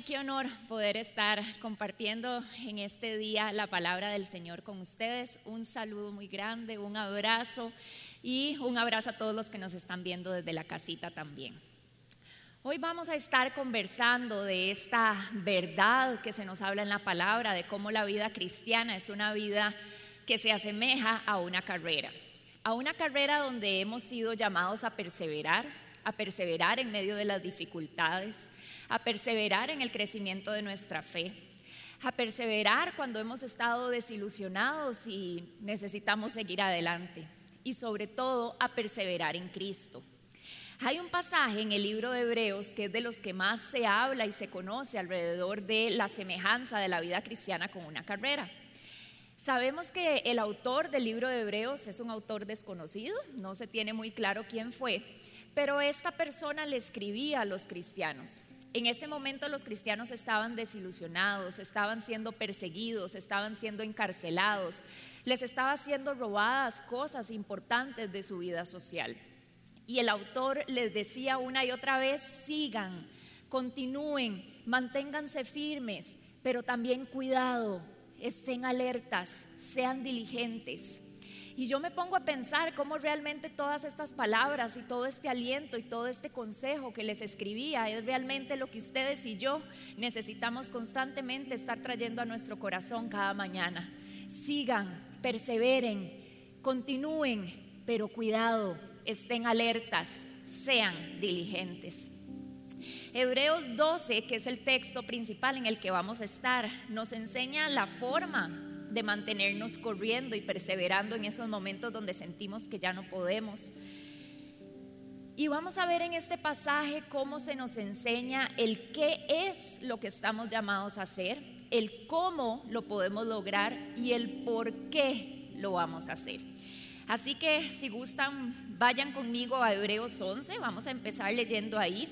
Ay, qué honor poder estar compartiendo en este día la palabra del Señor con ustedes. Un saludo muy grande, un abrazo y un abrazo a todos los que nos están viendo desde la casita también. Hoy vamos a estar conversando de esta verdad que se nos habla en la palabra, de cómo la vida cristiana es una vida que se asemeja a una carrera, a una carrera donde hemos sido llamados a perseverar, a perseverar en medio de las dificultades, a perseverar en el crecimiento de nuestra fe, a perseverar cuando hemos estado desilusionados y necesitamos seguir adelante y sobre todo a perseverar en Cristo. Hay un pasaje en el libro de Hebreos que es de los que más se habla y se conoce alrededor de la semejanza de la vida cristiana con una carrera. Sabemos que el autor del libro de Hebreos es un autor desconocido, no se tiene muy claro quién fue, pero esta persona le escribía a los cristianos. En ese momento los cristianos estaban desilusionados, estaban siendo perseguidos, estaban siendo encarcelados, les estaba siendo robadas cosas importantes de su vida social. Y el autor les decía una y otra vez, sigan, continúen, manténganse firmes, pero también cuidado, estén alertas, sean diligentes. Y yo me pongo a pensar cómo realmente todas estas palabras y todo este aliento y todo este consejo que les escribía es realmente lo que ustedes y yo necesitamos constantemente estar trayendo a nuestro corazón cada mañana. Sigan, perseveren, continúen, pero cuidado, estén alertas, sean diligentes. Hebreos 12, que es el texto principal en el que vamos a estar, nos enseña la forma de mantenernos corriendo y perseverando en esos momentos donde sentimos que ya no podemos. Y vamos a ver en este pasaje cómo se nos enseña el qué es lo que estamos llamados a hacer, el cómo lo podemos lograr y el por qué lo vamos a hacer. Así que si gustan, vayan conmigo a Hebreos 11, vamos a empezar leyendo ahí.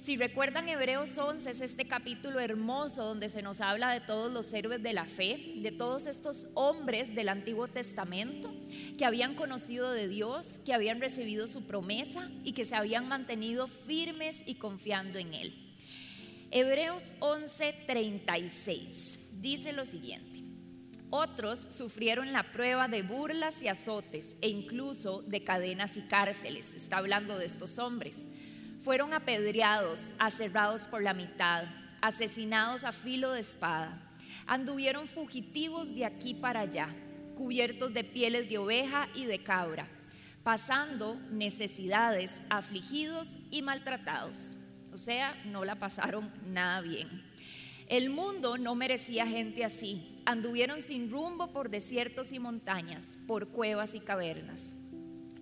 Si recuerdan Hebreos 11 es este capítulo hermoso donde se nos habla de todos los héroes de la fe, de todos estos hombres del Antiguo Testamento que habían conocido de Dios, que habían recibido su promesa y que se habían mantenido firmes y confiando en Él. Hebreos 11:36 dice lo siguiente. Otros sufrieron la prueba de burlas y azotes e incluso de cadenas y cárceles. Está hablando de estos hombres fueron apedreados, aserrados por la mitad, asesinados a filo de espada. Anduvieron fugitivos de aquí para allá, cubiertos de pieles de oveja y de cabra, pasando necesidades, afligidos y maltratados. O sea, no la pasaron nada bien. El mundo no merecía gente así. Anduvieron sin rumbo por desiertos y montañas, por cuevas y cavernas.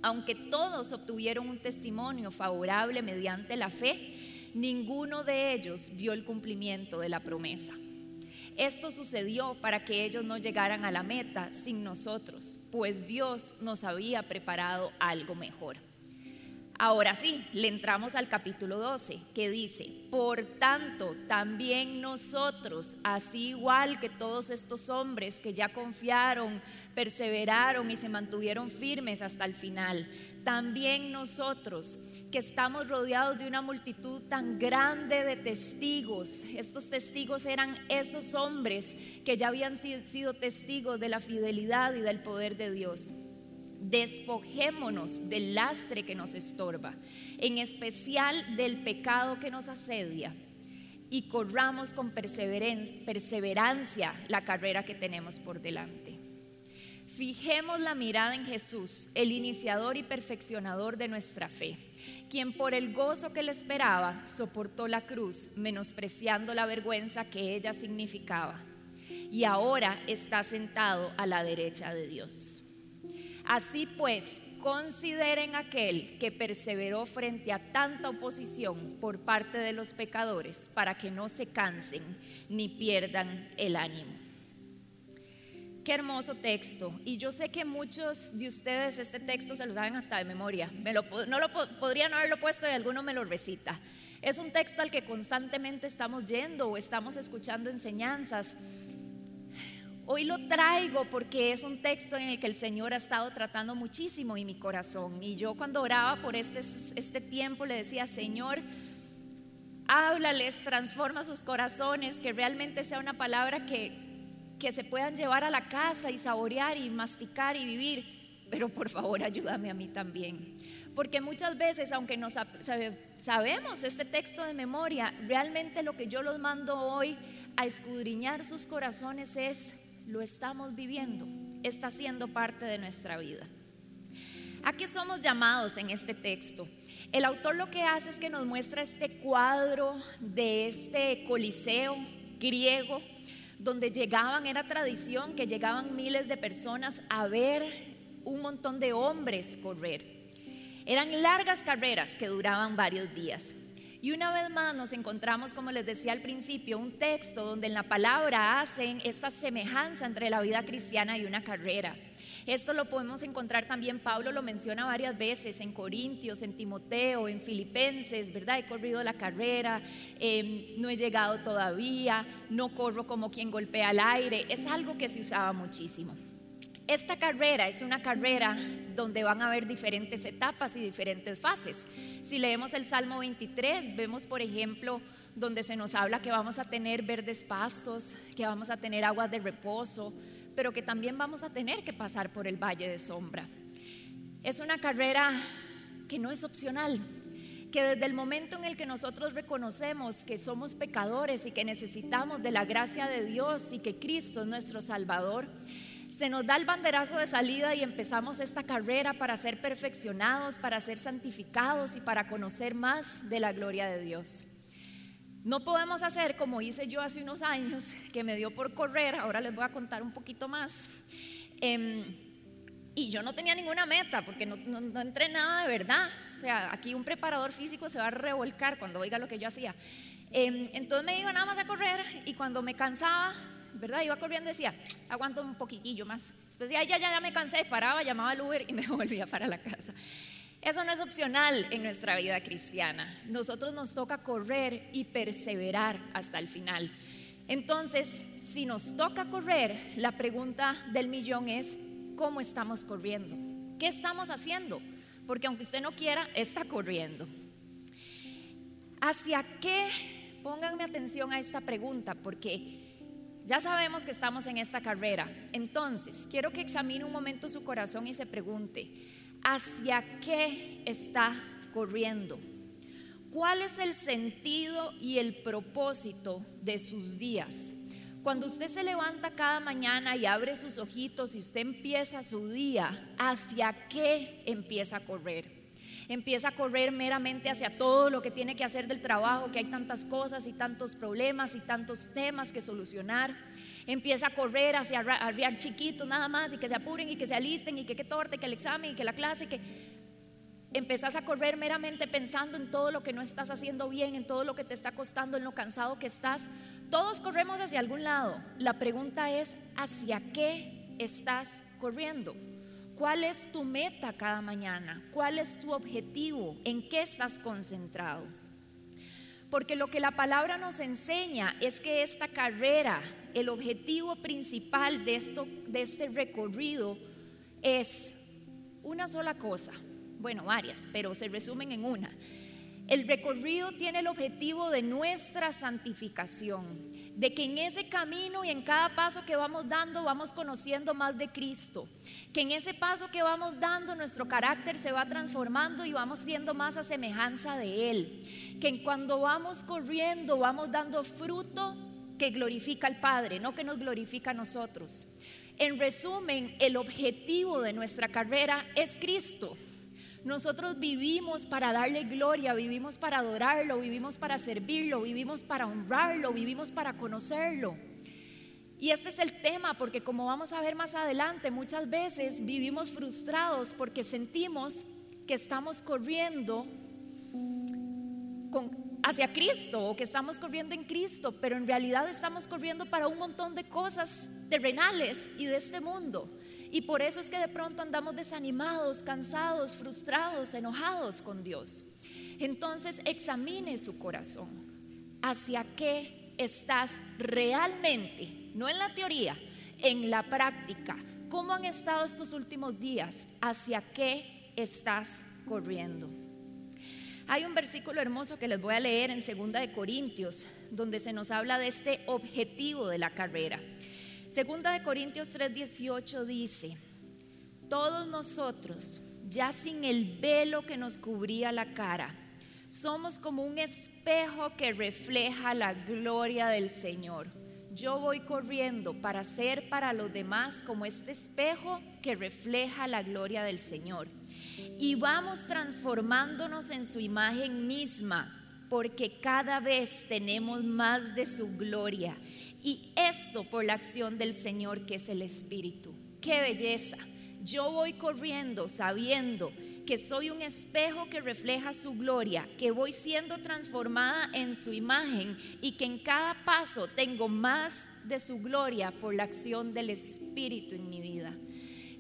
Aunque todos obtuvieron un testimonio favorable mediante la fe, ninguno de ellos vio el cumplimiento de la promesa. Esto sucedió para que ellos no llegaran a la meta sin nosotros, pues Dios nos había preparado algo mejor. Ahora sí, le entramos al capítulo 12, que dice, por tanto, también nosotros, así igual que todos estos hombres que ya confiaron, perseveraron y se mantuvieron firmes hasta el final, también nosotros que estamos rodeados de una multitud tan grande de testigos, estos testigos eran esos hombres que ya habían sido testigos de la fidelidad y del poder de Dios despojémonos del lastre que nos estorba, en especial del pecado que nos asedia, y corramos con perseverancia la carrera que tenemos por delante. Fijemos la mirada en Jesús, el iniciador y perfeccionador de nuestra fe, quien por el gozo que le esperaba soportó la cruz, menospreciando la vergüenza que ella significaba, y ahora está sentado a la derecha de Dios. Así pues, consideren aquel que perseveró frente a tanta oposición por parte de los pecadores para que no se cansen ni pierdan el ánimo. Qué hermoso texto. Y yo sé que muchos de ustedes este texto se lo saben hasta de memoria. no lo podrían haberlo puesto y alguno me lo recita. Es un texto al que constantemente estamos yendo o estamos escuchando enseñanzas Hoy lo traigo porque es un texto en el que el Señor ha estado tratando muchísimo en mi corazón. Y yo cuando oraba por este, este tiempo le decía, Señor, háblales, transforma sus corazones, que realmente sea una palabra que, que se puedan llevar a la casa y saborear y masticar y vivir. Pero por favor ayúdame a mí también. Porque muchas veces, aunque nos sabemos este texto de memoria, realmente lo que yo los mando hoy a escudriñar sus corazones es, lo estamos viviendo, está siendo parte de nuestra vida. ¿A qué somos llamados en este texto? El autor lo que hace es que nos muestra este cuadro de este coliseo griego, donde llegaban, era tradición que llegaban miles de personas a ver un montón de hombres correr. Eran largas carreras que duraban varios días. Y una vez más nos encontramos, como les decía al principio, un texto donde en la palabra hacen esta semejanza entre la vida cristiana y una carrera. Esto lo podemos encontrar también, Pablo lo menciona varias veces en Corintios, en Timoteo, en Filipenses, ¿verdad? He corrido la carrera, em, no he llegado todavía, no corro como quien golpea al aire. Es algo que se usaba muchísimo. Esta carrera es una carrera donde van a haber diferentes etapas y diferentes fases. Si leemos el Salmo 23, vemos, por ejemplo, donde se nos habla que vamos a tener verdes pastos, que vamos a tener aguas de reposo, pero que también vamos a tener que pasar por el valle de sombra. Es una carrera que no es opcional, que desde el momento en el que nosotros reconocemos que somos pecadores y que necesitamos de la gracia de Dios y que Cristo es nuestro Salvador, se nos da el banderazo de salida y empezamos esta carrera para ser perfeccionados, para ser santificados y para conocer más de la gloria de Dios. No podemos hacer como hice yo hace unos años, que me dio por correr, ahora les voy a contar un poquito más. Em, y yo no tenía ninguna meta porque no, no, entrenaba de verdad. O sea, aquí un preparador físico se va a revolcar cuando oiga lo que yo hacía. Em, entonces me iba nada más a correr y cuando me cansaba ¿verdad? Iba corriendo y decía, aguanto un poquitillo más. Después decía, ya, ya, ya me cansé, paraba, llamaba al Uber y me volvía para la casa. Eso no es opcional en nuestra vida cristiana. Nosotros nos toca correr y perseverar hasta el final. Entonces, si nos toca correr, la pregunta del millón es, ¿cómo estamos corriendo? ¿Qué estamos haciendo? Porque aunque usted no quiera, está corriendo. ¿Hacia qué? Pónganme atención a esta pregunta, porque ya sabemos que estamos en esta carrera. Entonces, quiero que examine un momento su corazón y se pregunte, ¿hacia qué está corriendo? ¿Cuál es el sentido y el propósito de sus días? Cuando usted se levanta cada mañana y abre sus ojitos y usted empieza su día, ¿hacia qué empieza a correr? Empieza a correr meramente hacia todo lo que tiene que hacer del trabajo, que hay tantas cosas y tantos problemas y tantos temas que solucionar. Empieza a correr hacia arriar chiquitos nada más y que se apuren y que se alisten y que qué torte, que el examen y que la clase, que empezás a correr meramente pensando en todo lo que no estás haciendo bien, en todo lo que te está costando, en lo cansado que estás. Todos corremos hacia algún lado. La pregunta es, ¿hacia qué estás corriendo? ¿Cuál es tu meta cada mañana? ¿Cuál es tu objetivo? ¿En qué estás concentrado? Porque lo que la palabra nos enseña es que esta carrera, el objetivo principal de, esto, de este recorrido es una sola cosa. Bueno, varias, pero se resumen en una. El recorrido tiene el objetivo de nuestra santificación de que en ese camino y en cada paso que vamos dando vamos conociendo más de Cristo, que en ese paso que vamos dando nuestro carácter se va transformando y vamos siendo más a semejanza de Él, que cuando vamos corriendo vamos dando fruto que glorifica al Padre, no que nos glorifica a nosotros. En resumen, el objetivo de nuestra carrera es Cristo. Nosotros vivimos para darle gloria, vivimos para adorarlo, vivimos para servirlo, vivimos para honrarlo, vivimos para conocerlo. Y este es el tema, porque como vamos a ver más adelante, muchas veces vivimos frustrados porque sentimos que estamos corriendo hacia Cristo o que estamos corriendo en Cristo, pero en realidad estamos corriendo para un montón de cosas terrenales y de este mundo. Y por eso es que de pronto andamos desanimados, cansados, frustrados, enojados con Dios. Entonces examine su corazón. ¿Hacia qué estás realmente? No en la teoría, en la práctica. ¿Cómo han estado estos últimos días? ¿Hacia qué estás corriendo? Hay un versículo hermoso que les voy a leer en Segunda de Corintios, donde se nos habla de este objetivo de la carrera. Segunda de Corintios 3:18 dice, todos nosotros, ya sin el velo que nos cubría la cara, somos como un espejo que refleja la gloria del Señor. Yo voy corriendo para ser para los demás como este espejo que refleja la gloria del Señor y vamos transformándonos en su imagen misma, porque cada vez tenemos más de su gloria. Y esto por la acción del Señor que es el Espíritu. ¡Qué belleza! Yo voy corriendo sabiendo que soy un espejo que refleja su gloria, que voy siendo transformada en su imagen y que en cada paso tengo más de su gloria por la acción del Espíritu en mi vida.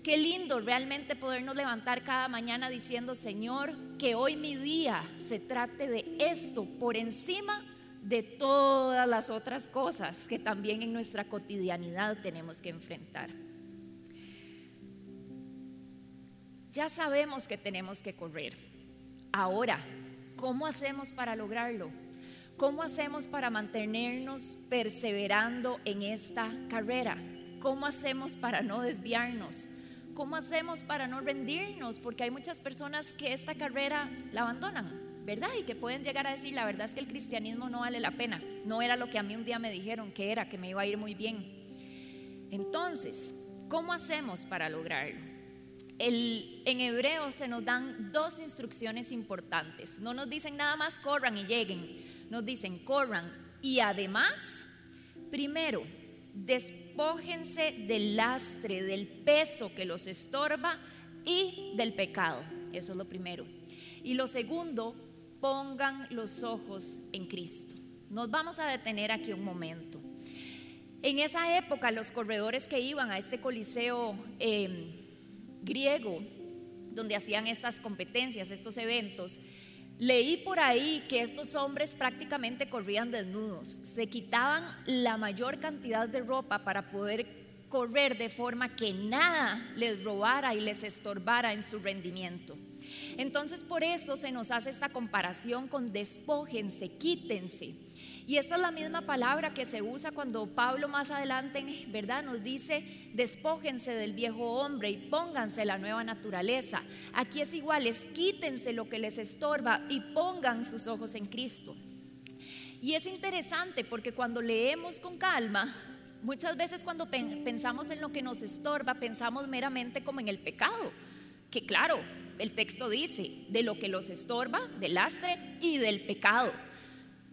Qué lindo realmente podernos levantar cada mañana diciendo, Señor, que hoy mi día se trate de esto por encima de todas las otras cosas que también en nuestra cotidianidad tenemos que enfrentar. Ya sabemos que tenemos que correr. Ahora, ¿cómo hacemos para lograrlo? ¿Cómo hacemos para mantenernos perseverando en esta carrera? ¿Cómo hacemos para no desviarnos? ¿Cómo hacemos para no rendirnos? Porque hay muchas personas que esta carrera la abandonan, ¿verdad? Y que pueden llegar a decir, la verdad es que el cristianismo no vale la pena. No era lo que a mí un día me dijeron que era, que me iba a ir muy bien. Entonces, ¿cómo hacemos para lograrlo? en hebreo se nos dan dos instrucciones importantes. No nos dicen nada más corran y lleguen, nos dicen corran y además, primero, despójense del lastre, del peso que los estorba y del pecado. Eso es lo primero. Y lo segundo, pongan los ojos en Cristo. Nos vamos a detener aquí un momento. En esa época los corredores que iban a este coliseo em, griego, donde hacían estas competencias, estos eventos, Leí por ahí que estos hombres prácticamente corrían desnudos, se quitaban la mayor cantidad de ropa para poder correr de forma que nada les robara y les estorbara en su rendimiento. Entonces por eso se nos hace esta comparación con despójense, quítense. Y esta es la misma palabra que se usa cuando Pablo más adelante, ¿verdad? Nos dice, despójense del viejo hombre y pónganse la nueva naturaleza. Aquí es igual, es quítense lo que les estorba y pongan sus ojos en Cristo. Y es interesante porque cuando leemos con calma, muchas veces cuando pensamos en lo que nos estorba, pensamos meramente como en el pecado. Que claro, el texto dice, de lo que los estorba, del lastre y del pecado.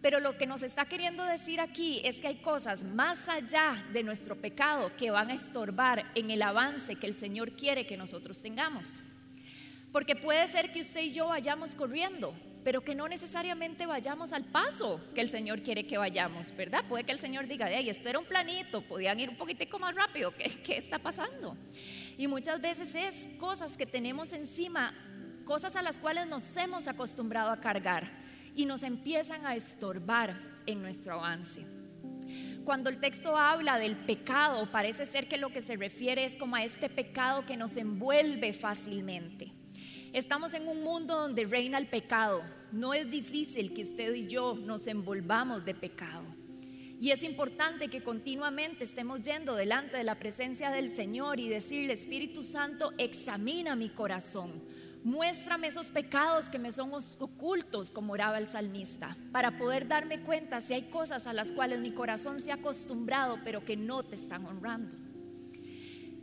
Pero lo que nos está queriendo decir aquí es que hay cosas más allá de nuestro pecado que van a estorbar en el avance que el Señor quiere que nosotros tengamos. Porque puede ser que usted y yo vayamos corriendo, pero que no necesariamente vayamos al paso que el Señor quiere que vayamos, ¿verdad? Puede que el Señor diga, ahí, esto era un planito, podían ir un poquitico más rápido, ¿qué, ¿qué está pasando? Y muchas veces es cosas que tenemos encima, cosas a las cuales nos hemos acostumbrado a cargar y nos empiezan a estorbar en nuestro avance. Cuando el texto habla del pecado, parece ser que lo que se refiere es como a este pecado que nos envuelve fácilmente. Estamos en un mundo donde reina el pecado. No es difícil que usted y yo nos envolvamos de pecado. Y es importante que continuamente estemos yendo delante de la presencia del Señor y decirle, Espíritu Santo, examina mi corazón Muéstrame esos pecados que me son ocultos, como oraba el salmista, para poder darme cuenta si hay cosas a las cuales mi corazón se ha acostumbrado, pero que no te están honrando.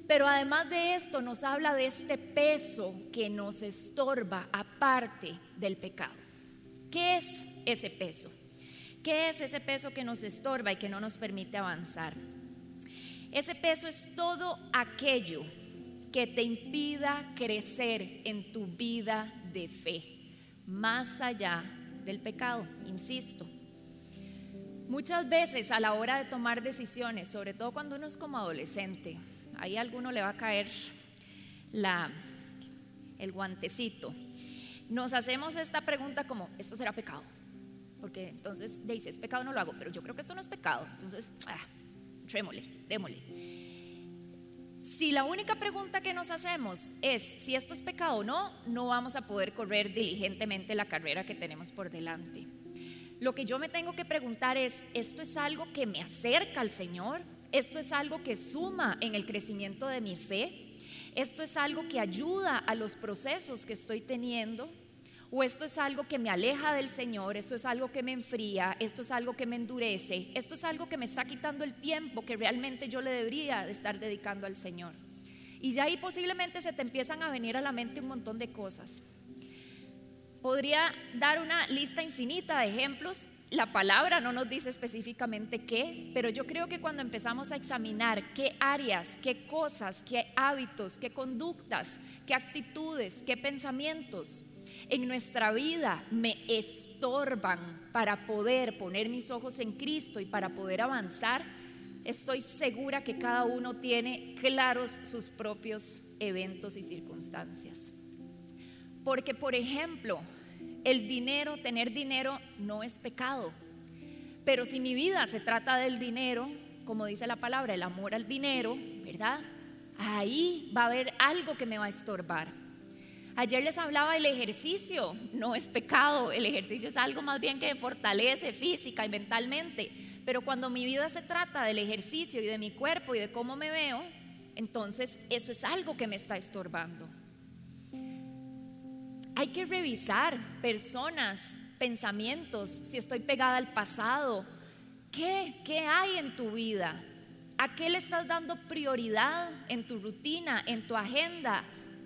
Pero además de esto nos habla de este peso que nos estorba aparte del pecado. ¿Qué es ese peso? ¿Qué es ese peso que nos estorba y que no nos permite avanzar? Ese peso es todo aquello que te impida crecer en tu vida de fe, más allá del pecado, insisto. Muchas veces a la hora de tomar decisiones, sobre todo cuando uno es como adolescente, ahí a alguno le va a caer la, el guantecito. Nos hacemos esta pregunta como, ¿esto será pecado? Porque entonces dice, es pecado, no lo hago, pero yo creo que esto no es pecado. Entonces, ah, trémole, démosle. Si la única pregunta que nos hacemos es si esto es pecado o no, no vamos a poder correr diligentemente la carrera que tenemos por delante. Lo que yo me tengo que preguntar es, ¿esto es algo que me acerca al Señor? ¿Esto es algo que suma en el crecimiento de mi fe? ¿Esto es algo que ayuda a los procesos que estoy teniendo? O esto es algo que me aleja del Señor, esto es algo que me enfría, esto es algo que me endurece, esto es algo que me está quitando el tiempo que realmente yo le debería de estar dedicando al Señor. Y ya ahí posiblemente se te empiezan a venir a la mente un montón de cosas. Podría dar una lista infinita de ejemplos. La palabra no nos dice específicamente qué, pero yo creo que cuando empezamos a examinar qué áreas, qué cosas, qué hábitos, qué conductas, qué actitudes, qué pensamientos en nuestra vida me estorban para poder poner mis ojos en Cristo y para poder avanzar, estoy segura que cada uno tiene claros sus propios eventos y circunstancias. Porque, por ejemplo, el dinero, tener dinero no es pecado. Pero si mi vida se trata del dinero, como dice la palabra, el amor al dinero, ¿verdad? Ahí va a haber algo que me va a estorbar. Ayer les hablaba del ejercicio, no es pecado, el ejercicio es algo más bien que fortalece física y mentalmente, pero cuando mi vida se trata del ejercicio y de mi cuerpo y de cómo me veo, entonces eso es algo que me está estorbando. Hay que revisar personas, pensamientos, si estoy pegada al pasado, ¿qué, qué hay en tu vida? ¿A qué le estás dando prioridad en tu rutina, en tu agenda?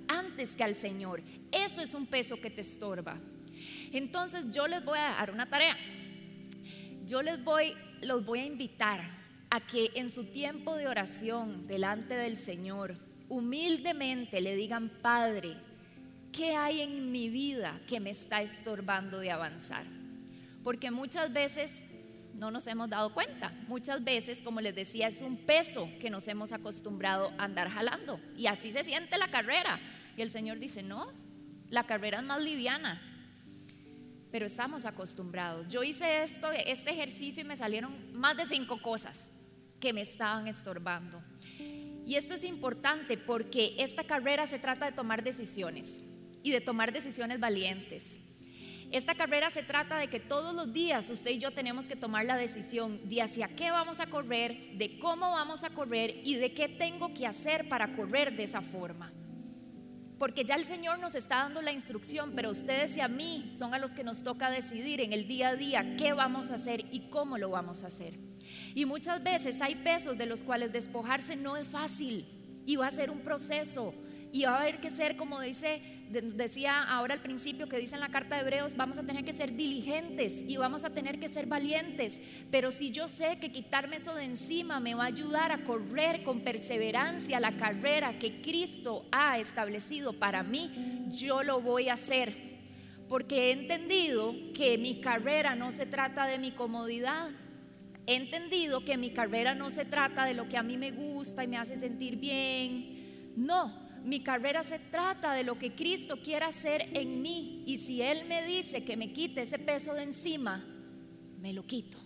Antes que al Señor. Eso es un peso que te estorba. Entonces yo les voy a dar una tarea. Yo les voy, los voy a invitar a que en su tiempo de oración delante del Señor, humildemente le digan, Padre, ¿qué hay en mi vida que me está estorbando de avanzar? Porque muchas veces no nos hemos dado cuenta. Muchas veces, como les decía, es un peso que nos hemos acostumbrado a andar jalando. Y así se siente la carrera. Y el Señor dice, no, la carrera es más liviana. Pero estamos acostumbrados. Yo hice esto, este ejercicio y me salieron más de cinco cosas que me estaban estorbando. Y esto es importante porque esta carrera se trata de tomar decisiones y de tomar decisiones valientes. Esta carrera se trata de que todos los días usted y yo tenemos que tomar la decisión de hacia qué vamos a correr, de cómo vamos a correr y de qué tengo que hacer para correr de esa forma. Porque ya el Señor nos está dando la instrucción, pero ustedes y a mí son a los que nos toca decidir en el día a día qué vamos a hacer y cómo lo vamos a hacer. Y muchas veces hay pesos de los cuales despojarse no es fácil y va a ser un proceso y va a haber que ser, como dice, decía ahora al principio que dice en la carta de Hebreos, vamos a tener que ser diligentes y vamos a tener que ser valientes. Pero si yo sé que quitarme eso de encima me va a ayudar a correr con perseverancia la carrera que Cristo ha establecido para mí, yo lo voy a hacer. Porque he entendido que mi carrera no se trata de mi comodidad. He entendido que mi carrera no se trata de lo que a mí me gusta y me hace sentir bien. No, mi carrera se trata de lo que Cristo quiere hacer en mí. Y si Él me dice que me quite ese peso de encima, me lo quito.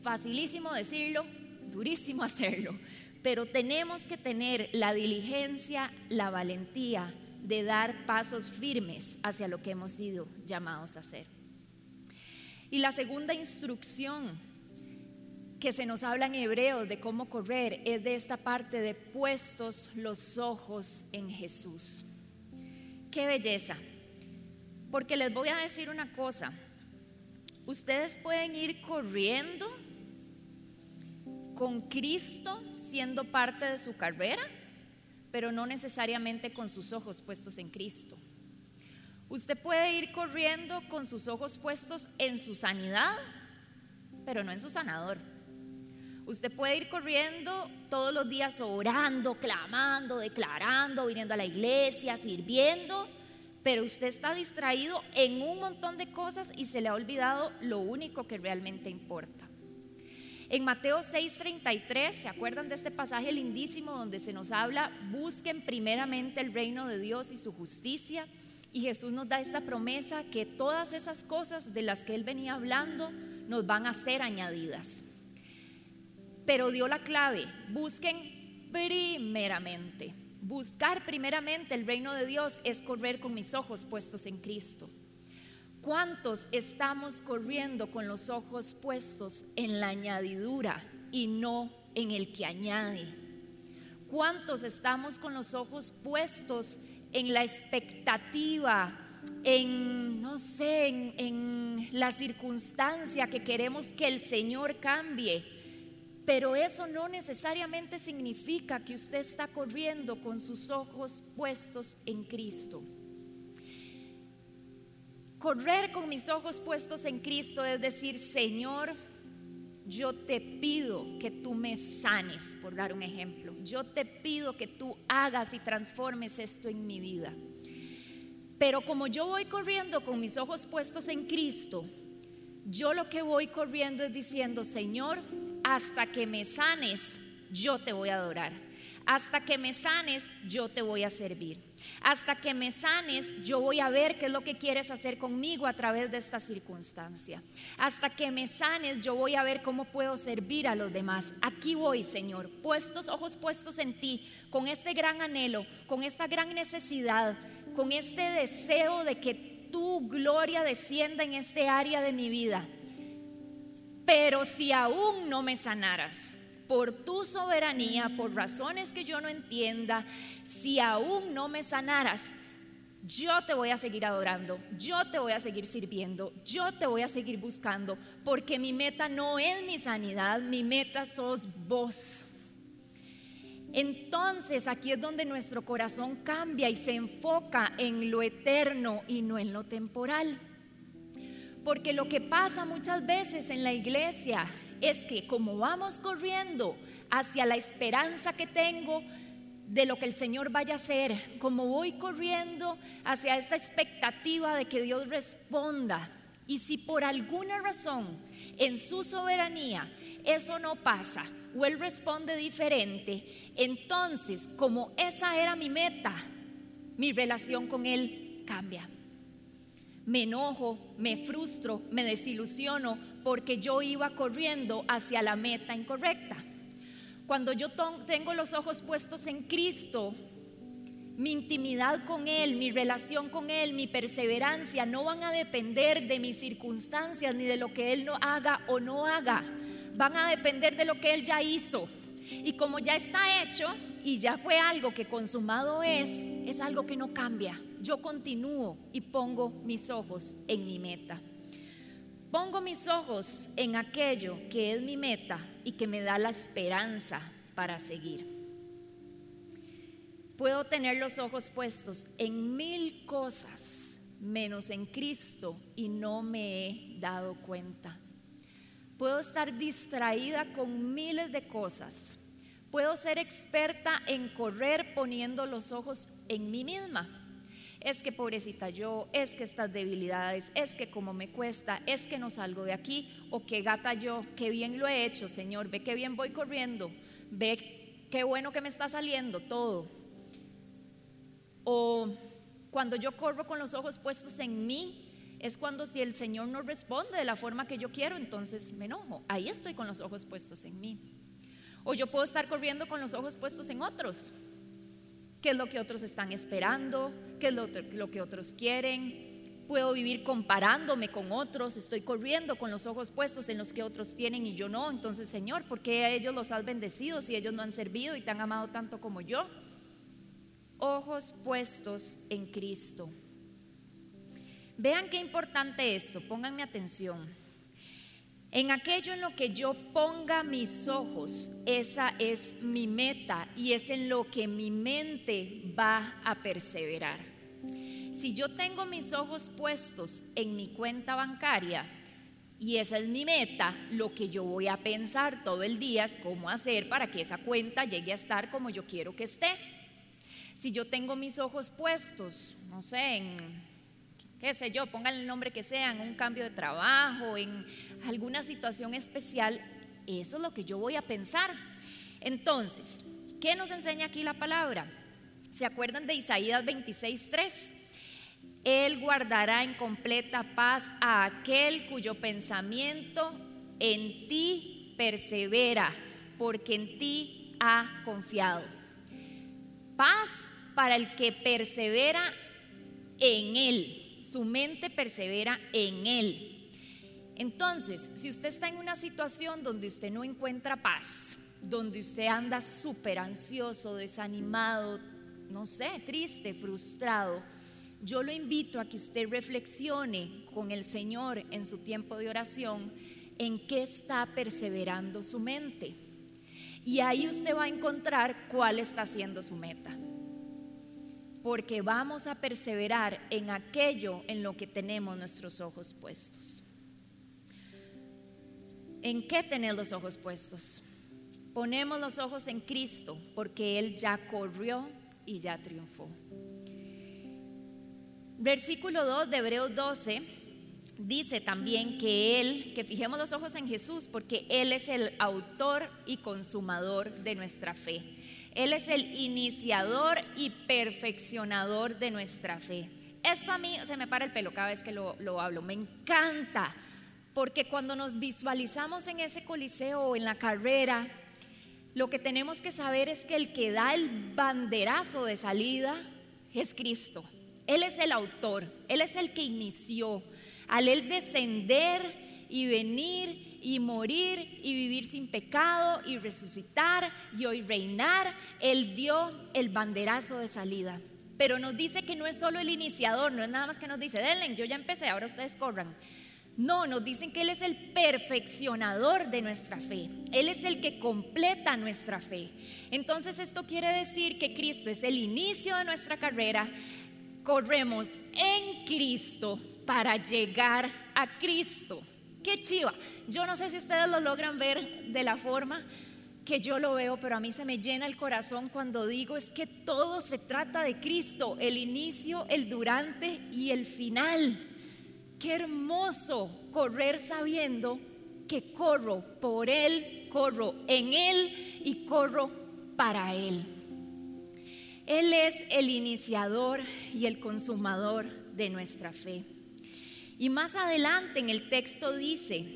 Facilísimo decirlo, durísimo hacerlo. Pero tenemos que tener la diligencia, la valentía de dar pasos firmes hacia lo que hemos sido llamados a hacer. Y la segunda instrucción que se nos habla en Hebreos de cómo correr es de esta parte de puestos los ojos en Jesús. Qué belleza. Porque les voy a decir una cosa. Ustedes pueden ir corriendo con Cristo siendo parte de su carrera, pero no necesariamente con sus ojos puestos en Cristo. Usted puede ir corriendo con sus ojos puestos en su sanidad, pero no en su sanador. Usted puede ir corriendo todos los días orando, clamando, declarando, viniendo a la iglesia, sirviendo, pero usted está distraído en un montón de cosas y se le ha olvidado lo único que realmente importa. En Mateo 6:33, ¿se acuerdan de este pasaje lindísimo donde se nos habla, busquen primeramente el reino de Dios y su justicia? Y Jesús nos da esta promesa que todas esas cosas de las que Él venía hablando nos van a ser añadidas pero dio la clave, busquen primeramente. Buscar primeramente el reino de Dios es correr con mis ojos puestos en Cristo. ¿Cuántos estamos corriendo con los ojos puestos en la añadidura y no en el que añade? ¿Cuántos estamos con los ojos puestos en la expectativa, en, no sé, en, en la circunstancia que queremos que el Señor cambie? Pero eso no necesariamente significa que usted está corriendo con sus ojos puestos en Cristo. Correr con mis ojos puestos en Cristo es decir, Señor, yo te pido que tú me sanes, por dar un ejemplo. Yo te pido que tú hagas y transformes esto en mi vida. Pero como yo voy corriendo con mis ojos puestos en Cristo, yo lo que voy corriendo es diciendo, Señor, hasta que me sanes, yo te voy a adorar. Hasta que me sanes, yo te voy a servir. Hasta que me sanes, yo voy a ver qué es lo que quieres hacer conmigo a través de esta circunstancia. Hasta que me sanes, yo voy a ver cómo puedo servir a los demás. Aquí voy, Señor, puestos, ojos puestos en ti, con este gran anhelo, con esta gran necesidad, con este deseo de que tu gloria descienda en este área de mi vida. Pero si aún no me sanaras, por tu soberanía, por razones que yo no entienda, si aún no me sanaras, yo te voy a seguir adorando, yo te voy a seguir sirviendo, yo te voy a seguir buscando, porque mi meta no es mi sanidad, mi meta sos vos. Entonces aquí es donde nuestro corazón cambia y se enfoca en lo eterno y no en lo temporal. Porque lo que pasa muchas veces en la iglesia es que como vamos corriendo hacia la esperanza que tengo de lo que el Señor vaya a hacer, como voy corriendo hacia esta expectativa de que Dios responda, y si por alguna razón en su soberanía eso no pasa o Él responde diferente, entonces como esa era mi meta, mi relación con Él cambia me enojo, me frustro, me desilusiono porque yo iba corriendo hacia la meta incorrecta. Cuando yo tengo los ojos puestos en Cristo, mi intimidad con Él, mi relación con Él, mi perseverancia no van a depender de mis circunstancias ni de lo que Él no haga o no haga. Van a depender de lo que Él ya hizo. Y como ya está hecho y ya fue algo que consumado es, es algo que no cambia yo continúo y pongo mis ojos en mi meta. Pongo mis ojos en aquello que es mi meta y que me da la esperanza para seguir. Puedo tener los ojos puestos en mil cosas menos en Cristo y no me he dado cuenta. Puedo estar distraída con miles de cosas. Puedo ser experta en correr poniendo los ojos en mí misma es que pobrecita yo, es que estas debilidades, es que como me cuesta, es que no salgo de aquí, o que gata yo, qué bien lo he hecho, Señor, ve qué bien voy corriendo, ve qué bueno que me está saliendo todo. O cuando yo corro con los ojos puestos en mí, es cuando si el Señor no responde de la forma que yo quiero, entonces me enojo. Ahí estoy con los ojos puestos en mí. O yo puedo estar corriendo con los ojos puestos en otros qué es lo que otros están esperando, es lo, que otros quieren. Puedo vivir comparándome con otros, estoy corriendo con los ojos puestos en los que otros tienen y yo no. Entonces, Señor, ¿por qué a ellos los has bendecido si ellos no han servido y te han amado tanto como yo? Ojos puestos en Cristo. Vean qué importante esto, pónganme atención. En aquello en lo que yo ponga mis ojos, esa es mi meta y es en lo que mi mente va a perseverar. Si yo tengo mis ojos puestos en mi cuenta bancaria y esa es mi meta, lo que yo voy a pensar todo el día es cómo hacer para que esa cuenta llegue a estar como yo quiero que esté. Si yo tengo mis ojos puestos, no sé, en qué sé yo, pongan el nombre que sea, en un cambio de trabajo, en alguna situación especial, eso es lo que yo voy a pensar. Entonces, ¿qué nos enseña aquí la palabra? ¿Se acuerdan de Isaías 26:3? Él guardará en completa paz a aquel cuyo pensamiento en ti persevera, porque en ti ha confiado. Paz para el que persevera en Él. Su mente persevera en Él. Entonces, si usted está en una situación donde usted no encuentra paz, donde usted anda súper ansioso, desanimado, no sé, triste, frustrado, yo lo invito a que usted reflexione con el Señor en su tiempo de oración en qué está perseverando su mente. Y ahí usted va a encontrar cuál está siendo su meta. Porque vamos a perseverar en aquello en lo que tenemos nuestros ojos puestos. ¿En qué tener los ojos puestos? Ponemos los ojos en Cristo porque Él ya corrió y ya triunfó. Versículo 2 de Hebreos 12 dice también que Él, que fijemos los ojos en Jesús porque Él es el autor y consumador de nuestra fe. Él es el iniciador y perfeccionador de nuestra fe. Esto a mí se me para el pelo cada vez que lo, lo hablo. Me encanta porque cuando nos visualizamos en ese coliseo o en la carrera, lo que tenemos que saber es que el que da el banderazo de salida es Cristo. Él es el autor, Él es el que inició. Al Él descender y venir y morir y vivir sin pecado y resucitar y hoy reinar, Él dio el banderazo de salida. Pero nos dice que no es solo el iniciador, no es nada más que nos dice, denle, yo ya empecé, ahora ustedes corran. No, nos dicen que Él es el perfeccionador de nuestra fe. Él es el que completa nuestra fe. Entonces esto quiere decir que Cristo es el inicio de nuestra carrera. Corremos en Cristo para llegar a Cristo. Qué chiva. Yo no sé si ustedes lo logran ver de la forma que yo lo veo, pero a mí se me llena el corazón cuando digo es que todo se trata de Cristo, el inicio, el durante y el final. Qué hermoso correr sabiendo que corro por Él, corro en Él y corro para Él. Él es el iniciador y el consumador de nuestra fe. Y más adelante en el texto dice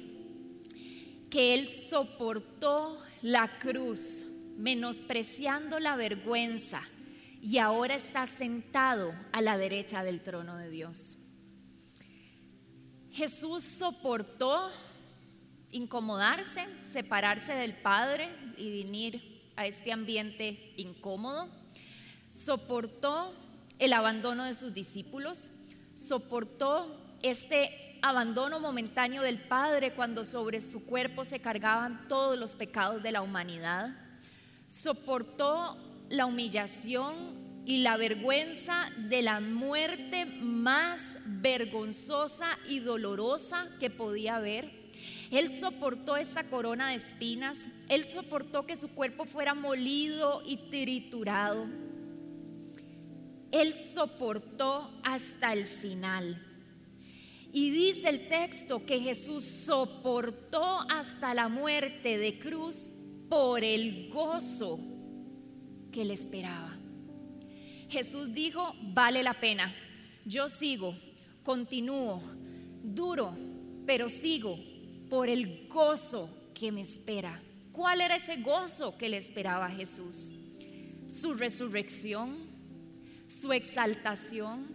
que Él soportó la cruz, menospreciando la vergüenza, y ahora está sentado a la derecha del trono de Dios. Jesús soportó incomodarse, separarse del Padre y venir a este ambiente incómodo. Soportó el abandono de sus discípulos. Soportó este abandono momentáneo del Padre cuando sobre su cuerpo se cargaban todos los pecados de la humanidad. Soportó la humillación y la vergüenza de la muerte más vergonzosa y dolorosa que podía haber. Él soportó esa corona de espinas, él soportó que su cuerpo fuera molido y triturado. Él soportó hasta el final. Y dice el texto que Jesús soportó hasta la muerte de cruz por el gozo que le esperaba. Jesús dijo, vale la pena. Yo sigo, continúo, duro, pero sigo por el gozo que me espera. ¿Cuál era ese gozo que le esperaba a Jesús? Su resurrección, su exaltación,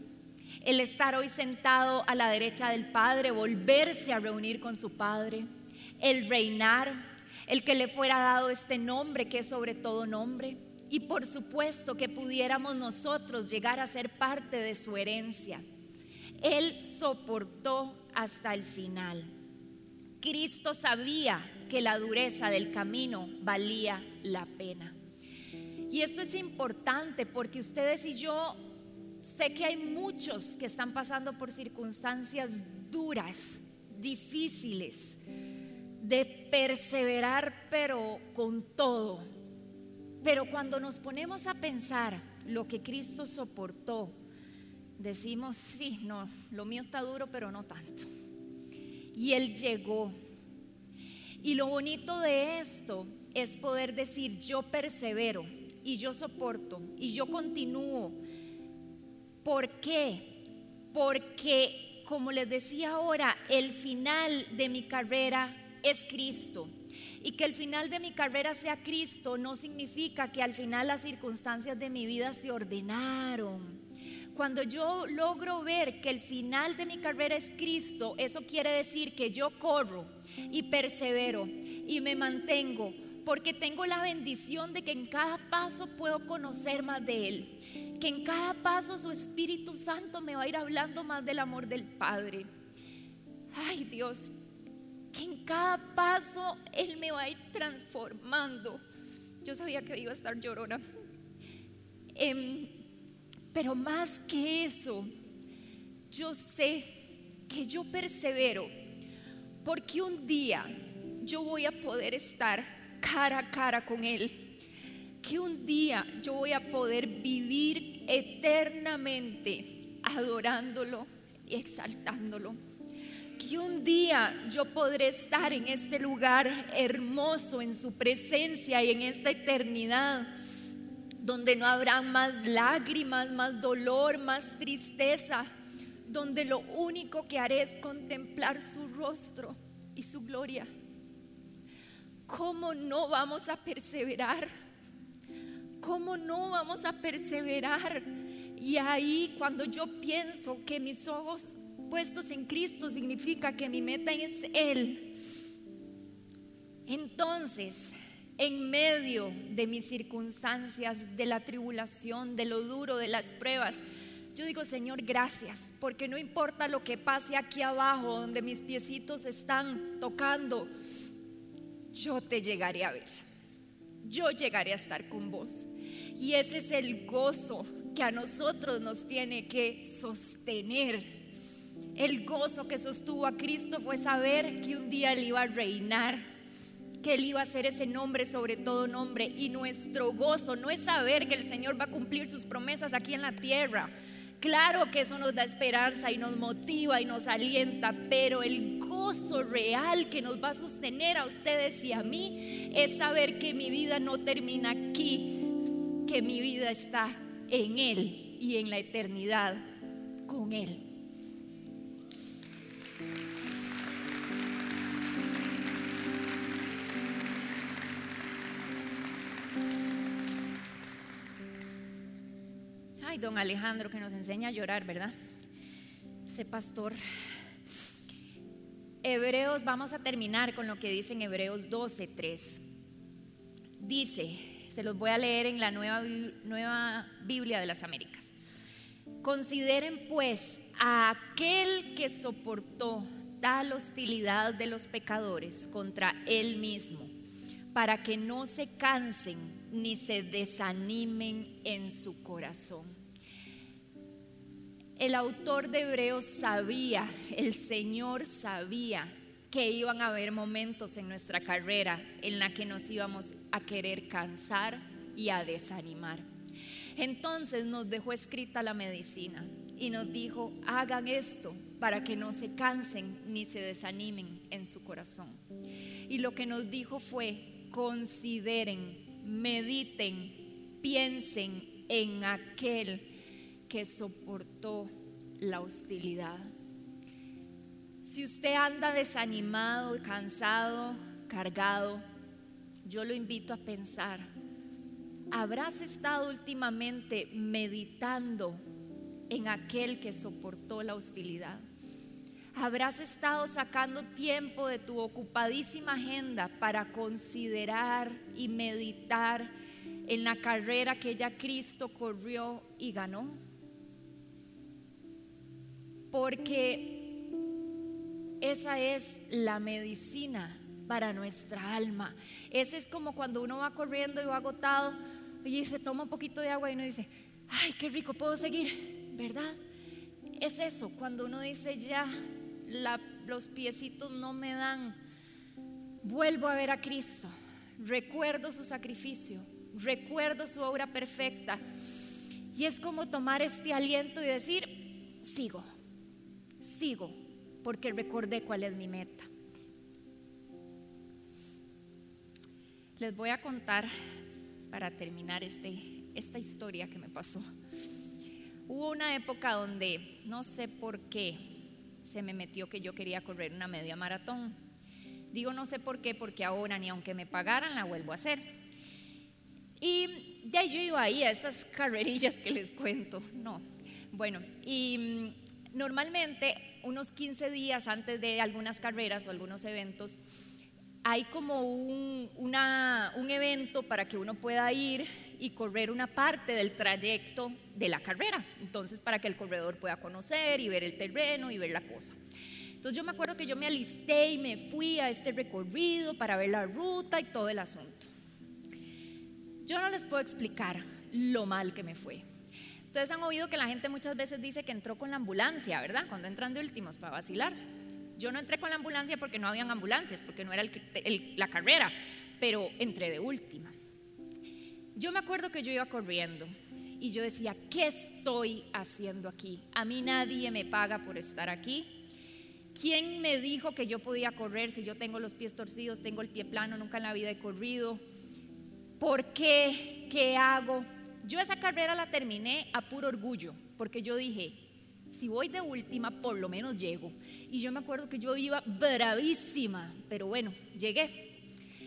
el estar hoy sentado a la derecha del Padre, volverse a reunir con su Padre, el reinar, el que le fuera dado este nombre que es sobre todo nombre y por supuesto que pudiéramos nosotros llegar a ser parte de su herencia. Él soportó hasta el final. Cristo sabía que la dureza del camino valía la pena. Y esto es importante porque ustedes y yo sé que hay muchos que están pasando por circunstancias duras, difíciles, de perseverar pero con todo, pero cuando nos ponemos a pensar lo que Cristo soportó, decimos, sí, no, lo mío está duro, pero no tanto. Y Él llegó. Y lo bonito de esto es poder decir, yo persevero y yo soporto y yo continúo. ¿Por qué? Porque, como les decía ahora, el final de mi carrera es Cristo. Y que el final de mi carrera sea Cristo no significa que al final las circunstancias de mi vida se ordenaron. Cuando yo logro ver que el final de mi carrera es Cristo, eso quiere decir que yo corro y persevero y me mantengo porque tengo la bendición de que en cada paso puedo conocer más de Él, que en cada paso su Espíritu Santo me va a ir hablando más del amor del Padre. Ay Dios, que en cada paso Él me va a ir transformando. Yo sabía que iba a estar llorona. Em, pero más que eso, yo sé que yo persevero porque un día yo voy a poder estar cara a cara con Él. Que un día yo voy a poder vivir eternamente adorándolo y exaltándolo que un día yo podré estar en este lugar hermoso, en su presencia y en esta eternidad, donde no habrá más lágrimas, más dolor, más tristeza, donde lo único que haré es contemplar su rostro y su gloria. ¿Cómo no vamos a perseverar? ¿Cómo no vamos a perseverar? Y ahí cuando yo pienso que mis ojos puestos en Cristo significa que mi meta es Él. Entonces, en medio de mis circunstancias, de la tribulación, de lo duro, de las pruebas, yo digo, Señor, gracias, porque no importa lo que pase aquí abajo, donde mis piecitos están tocando, yo te llegaré a ver. Yo llegaré a estar con vos. Y ese es el gozo que a nosotros nos tiene que sostener el gozo que sostuvo a Cristo fue saber que un día Él iba a reinar, que Él iba a ser ese nombre sobre todo nombre. Y nuestro gozo no es saber que el Señor va a cumplir sus promesas aquí en la tierra. Claro que eso nos da esperanza y nos motiva y nos alienta, pero el gozo real que nos va a sostener a ustedes y a mí es saber que mi vida no termina aquí, que mi vida está en Él y en la eternidad con Él. Ay, don Alejandro que nos enseña a llorar, ¿verdad? Ese pastor. Hebreos, vamos a terminar con lo que dice en Hebreos 12:3. Dice, se los voy a leer en la nueva, nueva Biblia de las Américas. Consideren pues a aquel que soportó tal hostilidad de los pecadores contra él mismo, para que no se cansen ni se desanimen en su corazón. El autor de Hebreos sabía, el Señor sabía que iban a haber momentos en nuestra carrera en la que nos íbamos a querer cansar y a desanimar. Entonces nos dejó escrita la medicina y nos dijo, hagan esto para que no se cansen ni se desanimen en su corazón. Y lo que nos dijo fue, consideren, mediten, piensen en aquel que soportó la hostilidad. Si usted anda desanimado, cansado, cargado, yo lo invito a pensar, ¿habrás estado últimamente meditando en aquel que soportó la hostilidad. Habrás estado sacando tiempo de tu ocupadísima agenda para considerar y meditar en la carrera que ya Cristo corrió y ganó. Porque esa es la medicina para nuestra alma. Ese es como cuando uno va corriendo y va agotado y se toma un poquito de agua y uno dice, ay, qué rico, puedo seguir. ¿verdad? Es eso, cuando uno dice ya, los piecitos no me dan, vuelvo a ver a Cristo, recuerdo su sacrificio, recuerdo su obra perfecta. Y es como tomar este aliento y decir, sigo, sigo, porque recordé cuál es mi meta. Les voy a contar para terminar este, esta historia que me pasó. Hubo una época donde no sé por qué se me metió que yo quería correr una media maratón. Digo no sé por qué, porque ahora ni aunque me pagaran la vuelvo a hacer. Y ya yo iba ahí a esas carrerillas que les cuento. No, bueno, y mm, normalmente unos 15 días antes de algunas carreras o algunos eventos, hay como un, un evento para que uno pueda ir y correr una parte del trayecto de la carrera. Entonces, para que el corredor pueda conocer y ver el terreno y ver la cosa. Entonces yo me acuerdo que yo me alisté y me fui a este recorrido para ver la ruta y todo el asunto. Yo no les puedo explicar lo mal que me fue. Ustedes han oído que la gente muchas veces dice que entró con la ambulancia, ¿verdad? Cuando entran de últimos para vacilar. Yo no entré con la ambulancia porque no habían ambulancias, porque no era la carrera, pero entré de última. Yo me acuerdo que yo iba corriendo y yo decía, ¿qué estoy haciendo aquí? A mí nadie me paga por estar aquí. ¿Quién me dijo que yo podía correr si yo tengo los pies torcidos, tengo el pie plano, nunca en la vida he corrido? ¿Por qué? ¿Qué hago? Yo esa carrera la terminé a puro orgullo, porque yo dije, si voy de última, por lo menos llego. Y yo me acuerdo que yo iba bravísima, pero bueno, llegué.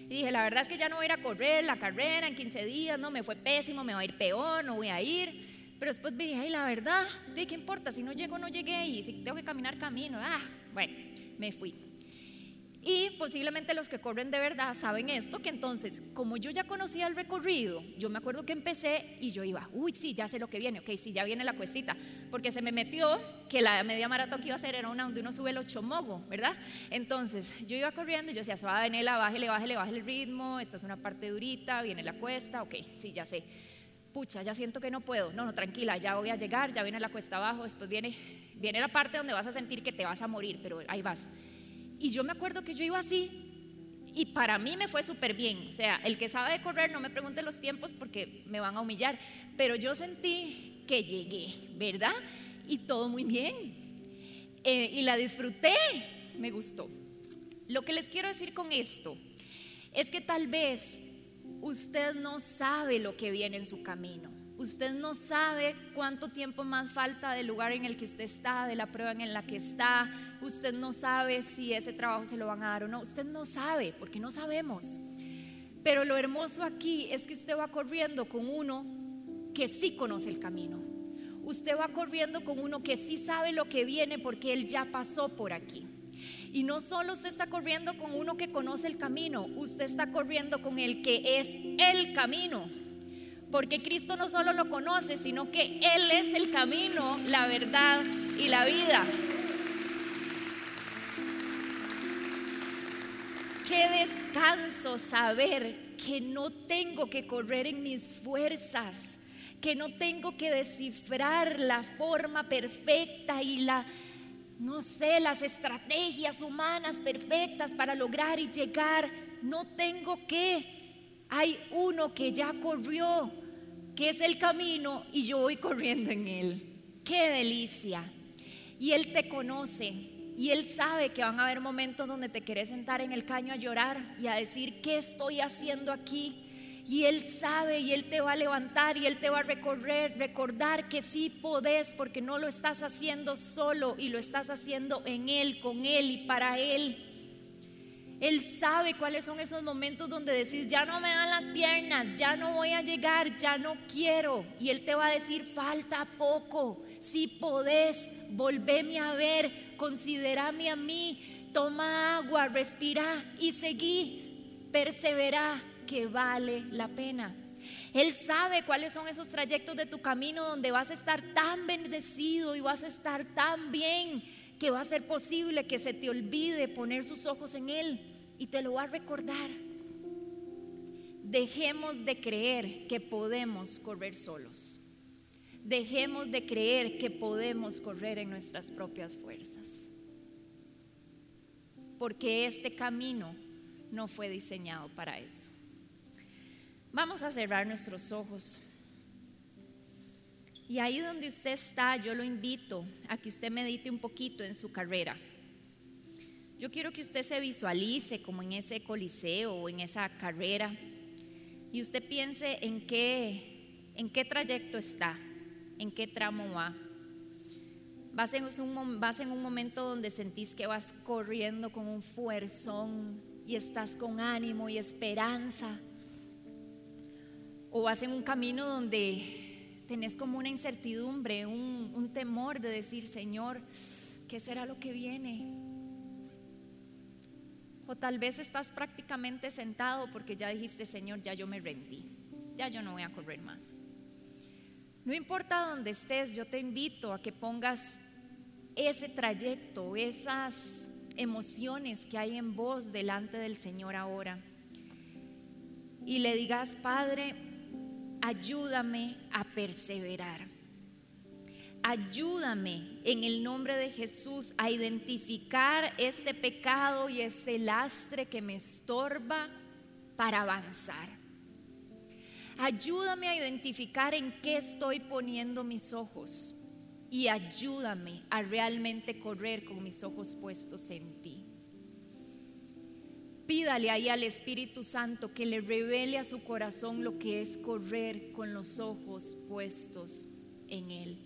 Y dije, la verdad es que ya no voy a ir a correr la carrera en 15 días, no, me fue pésimo, me va a ir peor, no voy a ir. Pero después me dije, ay, la verdad, ¿de qué importa? Si no llego, no llegué. Y si tengo que caminar, camino. Ah, bueno, me fui. Y posiblemente los que corren de verdad saben esto, que entonces, como yo ya conocía el recorrido, yo me acuerdo que empecé y yo iba, uy, sí, ya sé lo que viene, ok, sí, ya viene la cuestita, porque se me metió que la media maratón que iba a hacer era una donde uno sube el ochomogo, ¿verdad? Entonces, yo iba corriendo y yo decía, suave, Nela, bájele, bájele, bájele el ritmo, esta es una parte durita, viene la cuesta, ok, sí, ya sé pucha, ya siento que no puedo. No, no, tranquila, ya voy a llegar, ya viene la cuesta abajo, después viene, viene la parte donde vas a sentir que te vas a morir, pero ahí vas. Y yo me acuerdo que yo iba así y para mí me fue súper bien. O sea, el que sabe de correr no me pregunte los tiempos porque me van a humillar, pero yo sentí que llegué, ¿verdad? Y todo muy bien. Eh, y la disfruté, me gustó. Lo que les quiero decir con esto es que tal vez usted no sabe lo que viene en su camino. Usted no sabe cuánto tiempo más falta del lugar en el que usted está, de la prueba en la que está. Usted no sabe si ese trabajo se lo van a dar o no. Usted no sabe, porque no sabemos. Pero lo hermoso aquí es que usted va corriendo con uno que sí conoce el camino. Usted va corriendo con uno que sí sabe lo que viene porque él ya pasó por aquí. Y no solo usted está corriendo con uno que conoce el camino, usted está corriendo con el que es el camino. Porque Cristo no solo lo conoce, sino que Él es el camino, la verdad y la vida. Qué descanso saber que no tengo que correr en mis fuerzas, que no tengo que descifrar la forma perfecta y la no sé, las estrategias humanas perfectas para lograr y llegar. No tengo que. Hay uno que ya corrió, que es el camino y yo voy corriendo en él. Qué delicia. Y él te conoce y él sabe que van a haber momentos donde te querés sentar en el caño a llorar y a decir, ¿qué estoy haciendo aquí? Y Él sabe y Él te va a levantar y Él te va a recorrer, recordar que sí podés porque no lo estás haciendo solo y lo estás haciendo en Él, con Él y para Él. Él sabe cuáles son esos momentos donde decís, ya no me dan las piernas, ya no voy a llegar, ya no quiero. Y Él te va a decir, falta poco, si podés, volveme a ver, considerame a mí, toma agua, respira y seguí, persevera que vale la pena. Él sabe cuáles son esos trayectos de tu camino donde vas a estar tan bendecido y vas a estar tan bien que va a ser posible que se te olvide poner sus ojos en Él y te lo va a recordar. Dejemos de creer que podemos correr solos. Dejemos de creer que podemos correr en nuestras propias fuerzas. Porque este camino no fue diseñado para eso. Vamos a cerrar nuestros ojos. Y ahí donde usted está, yo lo invito a que usted medite un poquito en su carrera. Yo quiero que usted se visualice como en ese coliseo o en esa carrera y usted piense en qué, en qué trayecto está, en qué tramo va. Vas en, un, vas en un momento donde sentís que vas corriendo con un fuerzón y estás con ánimo y esperanza. O vas en un camino donde tenés como una incertidumbre, un, un temor de decir, Señor, ¿qué será lo que viene? O tal vez estás prácticamente sentado porque ya dijiste, Señor, ya yo me rendí, ya yo no voy a correr más. No importa dónde estés, yo te invito a que pongas ese trayecto, esas emociones que hay en vos delante del Señor ahora. Y le digas, Padre, ayúdame a perseverar. Ayúdame en el nombre de Jesús a identificar este pecado y este lastre que me estorba para avanzar. Ayúdame a identificar en qué estoy poniendo mis ojos y ayúdame a realmente correr con mis ojos puestos en ti. Pídale ahí al Espíritu Santo que le revele a su corazón lo que es correr con los ojos puestos en Él.